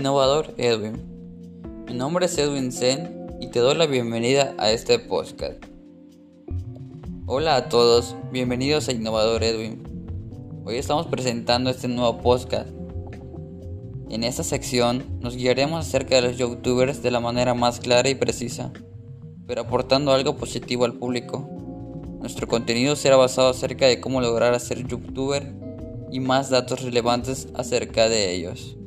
Innovador Edwin. Mi nombre es Edwin Zen y te doy la bienvenida a este podcast. Hola a todos, bienvenidos a Innovador Edwin. Hoy estamos presentando este nuevo podcast. En esta sección nos guiaremos acerca de los youtubers de la manera más clara y precisa, pero aportando algo positivo al público. Nuestro contenido será basado acerca de cómo lograr ser youtuber y más datos relevantes acerca de ellos.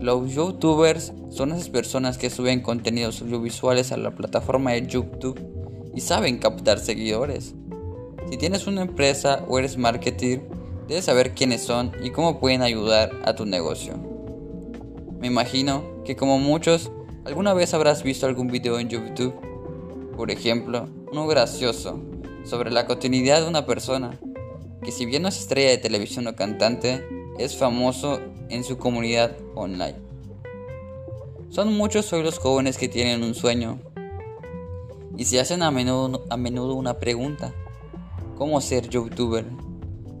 Los youtubers son esas personas que suben contenidos audiovisuales a la plataforma de YouTube y saben captar seguidores. Si tienes una empresa o eres marketer, debes saber quiénes son y cómo pueden ayudar a tu negocio. Me imagino que como muchos, alguna vez habrás visto algún video en YouTube, por ejemplo, uno gracioso, sobre la cotidianidad de una persona, que si bien no es estrella de televisión o cantante, es famoso en su comunidad online. Son muchos hoy los jóvenes que tienen un sueño y se hacen a menudo, a menudo una pregunta, ¿cómo ser youtuber?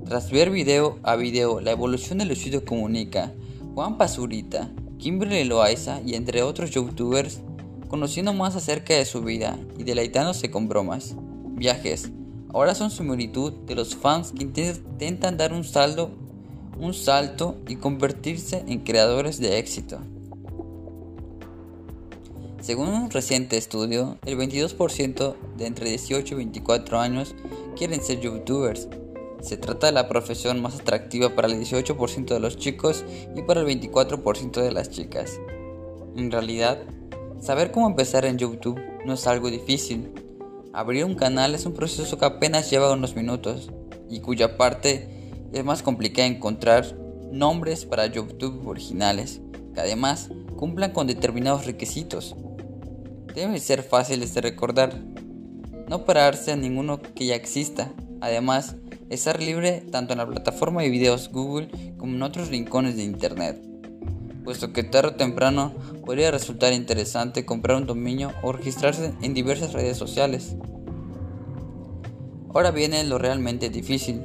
Tras ver video a video la evolución de Lucido Comunica, Juan Pazurita, Kimberly Loaiza y entre otros youtubers, conociendo más acerca de su vida y deleitándose con bromas, viajes, ahora son similitud de los fans que intentan dar un saldo un salto y convertirse en creadores de éxito. Según un reciente estudio, el 22% de entre 18 y 24 años quieren ser youtubers. Se trata de la profesión más atractiva para el 18% de los chicos y para el 24% de las chicas. En realidad, saber cómo empezar en YouTube no es algo difícil. Abrir un canal es un proceso que apenas lleva unos minutos y cuya parte es más complicado encontrar nombres para YouTube originales que además cumplan con determinados requisitos. Deben ser fáciles de recordar, no pararse a ninguno que ya exista. Además, estar libre tanto en la plataforma de videos Google como en otros rincones de Internet, puesto que tarde o temprano podría resultar interesante comprar un dominio o registrarse en diversas redes sociales. Ahora viene lo realmente difícil,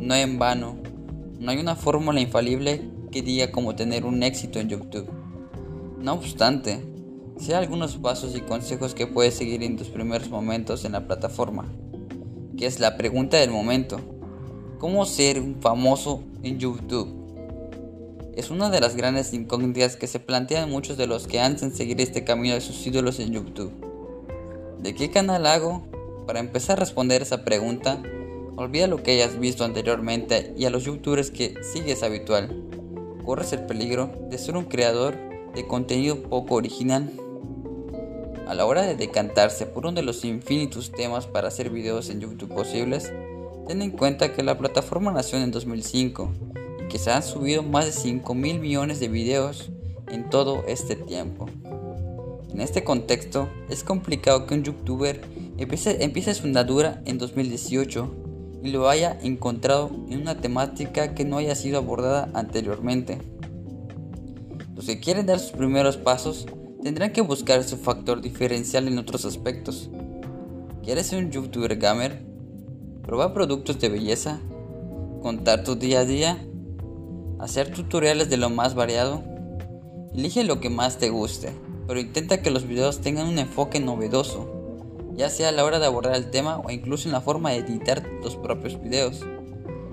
no en vano, no hay una fórmula infalible que diga cómo tener un éxito en YouTube. No obstante, sé algunos pasos y consejos que puedes seguir en tus primeros momentos en la plataforma, que es la pregunta del momento. ¿Cómo ser un famoso en YouTube? Es una de las grandes incógnitas que se plantean muchos de los que ansian seguir este camino de sus ídolos en YouTube. ¿De qué canal hago? Para empezar a responder esa pregunta, Olvida lo que hayas visto anteriormente y a los youtubers que sigues habitual. Corres el peligro de ser un creador de contenido poco original. A la hora de decantarse por uno de los infinitos temas para hacer videos en YouTube posibles, ten en cuenta que la plataforma nació en 2005 y que se han subido más de 5 mil millones de videos en todo este tiempo. En este contexto, es complicado que un youtuber empiece, empiece su andadura en 2018 y lo haya encontrado en una temática que no haya sido abordada anteriormente. Los que quieren dar sus primeros pasos tendrán que buscar su factor diferencial en otros aspectos. ¿Quieres ser un youtuber gamer? ¿Probar productos de belleza? ¿Contar tu día a día? ¿Hacer tutoriales de lo más variado? Elige lo que más te guste, pero intenta que los videos tengan un enfoque novedoso ya sea a la hora de abordar el tema o incluso en la forma de editar tus propios videos.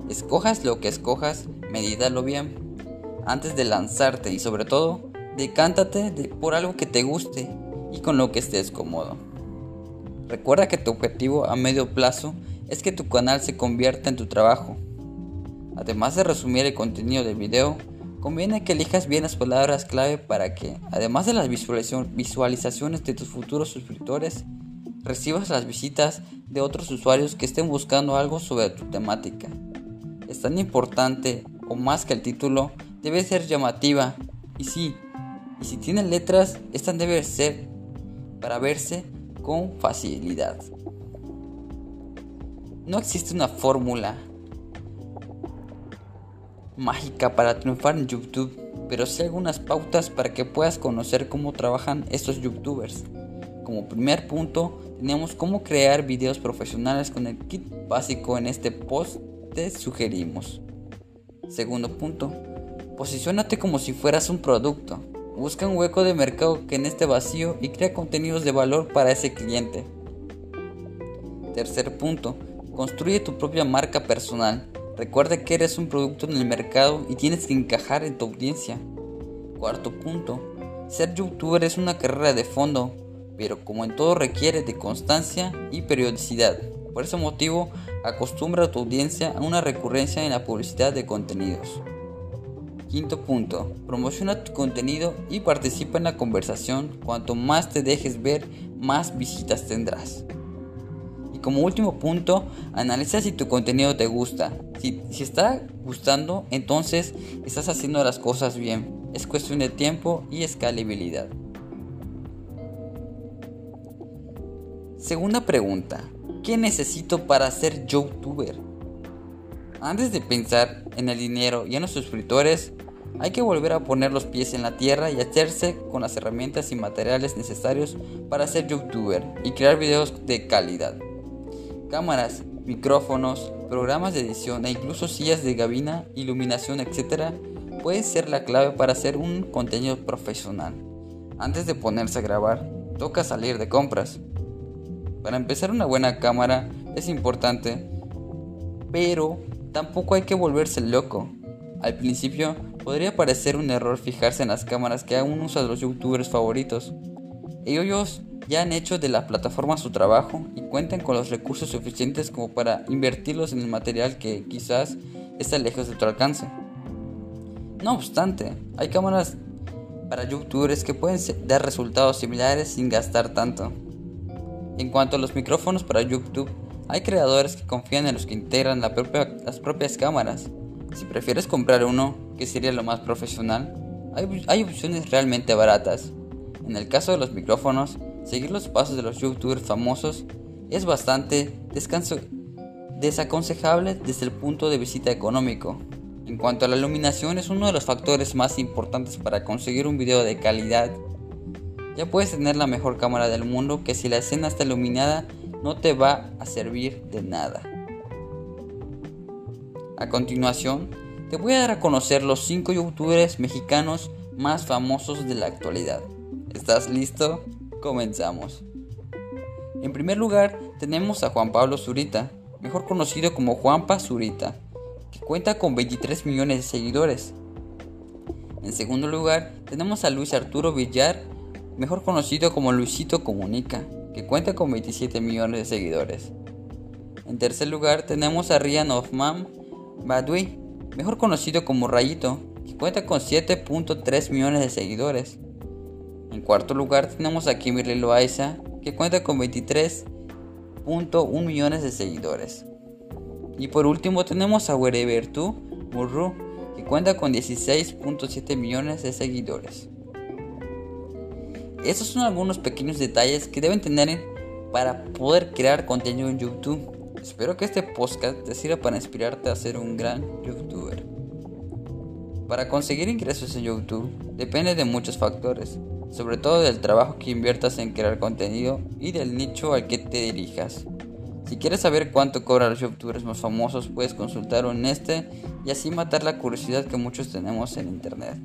Escojas lo que escojas, medítalo bien antes de lanzarte y sobre todo, decántate por algo que te guste y con lo que estés cómodo. Recuerda que tu objetivo a medio plazo es que tu canal se convierta en tu trabajo. Además de resumir el contenido del video, conviene que elijas bien las palabras clave para que, además de las visualizaciones de tus futuros suscriptores, recibas las visitas de otros usuarios que estén buscando algo sobre tu temática. Es tan importante o más que el título, debe ser llamativa. Y sí, y si tiene letras, esta debe ser para verse con facilidad. No existe una fórmula mágica para triunfar en YouTube, pero sí algunas pautas para que puedas conocer cómo trabajan estos youtubers. Como primer punto, tenemos cómo crear videos profesionales con el kit básico en este post te sugerimos. Segundo punto, Posiciónate como si fueras un producto. Busca un hueco de mercado que en este vacío y crea contenidos de valor para ese cliente. Tercer punto, construye tu propia marca personal. Recuerda que eres un producto en el mercado y tienes que encajar en tu audiencia. Cuarto punto, ser youtuber es una carrera de fondo, pero como en todo requiere de constancia y periodicidad. Por ese motivo, acostumbra a tu audiencia a una recurrencia en la publicidad de contenidos. Quinto punto, promociona tu contenido y participa en la conversación. Cuanto más te dejes ver, más visitas tendrás. Y como último punto, analiza si tu contenido te gusta. Si, si está gustando, entonces estás haciendo las cosas bien. Es cuestión de tiempo y escalabilidad. Segunda pregunta. ¿Qué necesito para ser youtuber? Antes de pensar en el dinero y en los suscriptores, hay que volver a poner los pies en la tierra y hacerse con las herramientas y materiales necesarios para ser youtuber y crear videos de calidad. Cámaras, micrófonos, programas de edición e incluso sillas de gabina, iluminación, etc. puede ser la clave para hacer un contenido profesional. Antes de ponerse a grabar, toca salir de compras. Para empezar una buena cámara es importante, pero tampoco hay que volverse loco. Al principio Podría parecer un error fijarse en las cámaras que aún usan los youtubers favoritos. Ellos ya han hecho de la plataforma su trabajo y cuentan con los recursos suficientes como para invertirlos en el material que quizás está lejos de tu alcance. No obstante, hay cámaras para youtubers que pueden dar resultados similares sin gastar tanto. En cuanto a los micrófonos para YouTube, hay creadores que confían en los que integran las propias cámaras. Si prefieres comprar uno, que sería lo más profesional, hay, opciones realmente baratas. En el caso de los micrófonos, seguir los pasos de los youtubers famosos es bastante desaconsejable desde el punto de vista económico. En cuanto a la iluminación, es uno de los factores más importantes para conseguir un video de calidad. Ya puedes tener la mejor cámara del mundo que si la escena está iluminada no te va a servir de nada. A continuación, te voy a dar a conocer los 5 youtubers mexicanos más famosos de la actualidad. ¿Estás listo? Comenzamos. En primer lugar, tenemos a Juan Pablo Zurita, mejor conocido como Juanpa Zurita, que cuenta con 23 millones de seguidores. En segundo lugar, tenemos a Luis Arturo Villar, mejor conocido como Luisito Comunica, que cuenta con 27 millones de seguidores. En tercer lugar, tenemos a Rian Hoffman Badui, mejor conocido como Rayito, que cuenta con 7.3 millones de seguidores. En cuarto lugar tenemos a Kimberly Loaiza, que cuenta con 23.1 millones de seguidores. Y por último tenemos a Wherever Tu Murru, que cuenta con 16.7 millones de seguidores. Estos son algunos pequeños detalles que deben tener para poder crear contenido en YouTube. Espero que este podcast te sirva para inspirarte a ser un gran youtuber. Para conseguir ingresos en YouTube depende de muchos factores, sobre todo del trabajo que inviertas en crear contenido y del nicho al que te dirijas. Si quieres saber cuánto cobran los youtubers más famosos, puedes consultar un este y así matar la curiosidad que muchos tenemos en internet.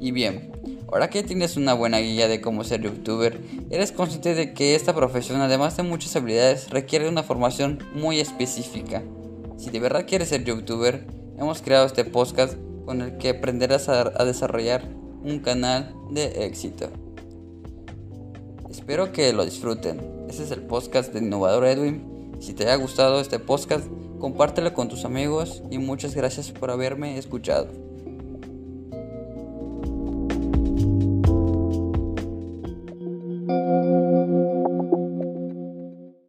Y bien, Ahora que tienes una buena guía de cómo ser youtuber, eres consciente de que esta profesión, además de muchas habilidades, requiere una formación muy específica. Si de verdad quieres ser youtuber, hemos creado este podcast con el que aprenderás a, desarrollar un canal de éxito. Espero que lo disfruten. Este es el podcast de Innovador Edwin. Si te ha gustado este podcast, compártelo con tus amigos y muchas gracias por haberme escuchado.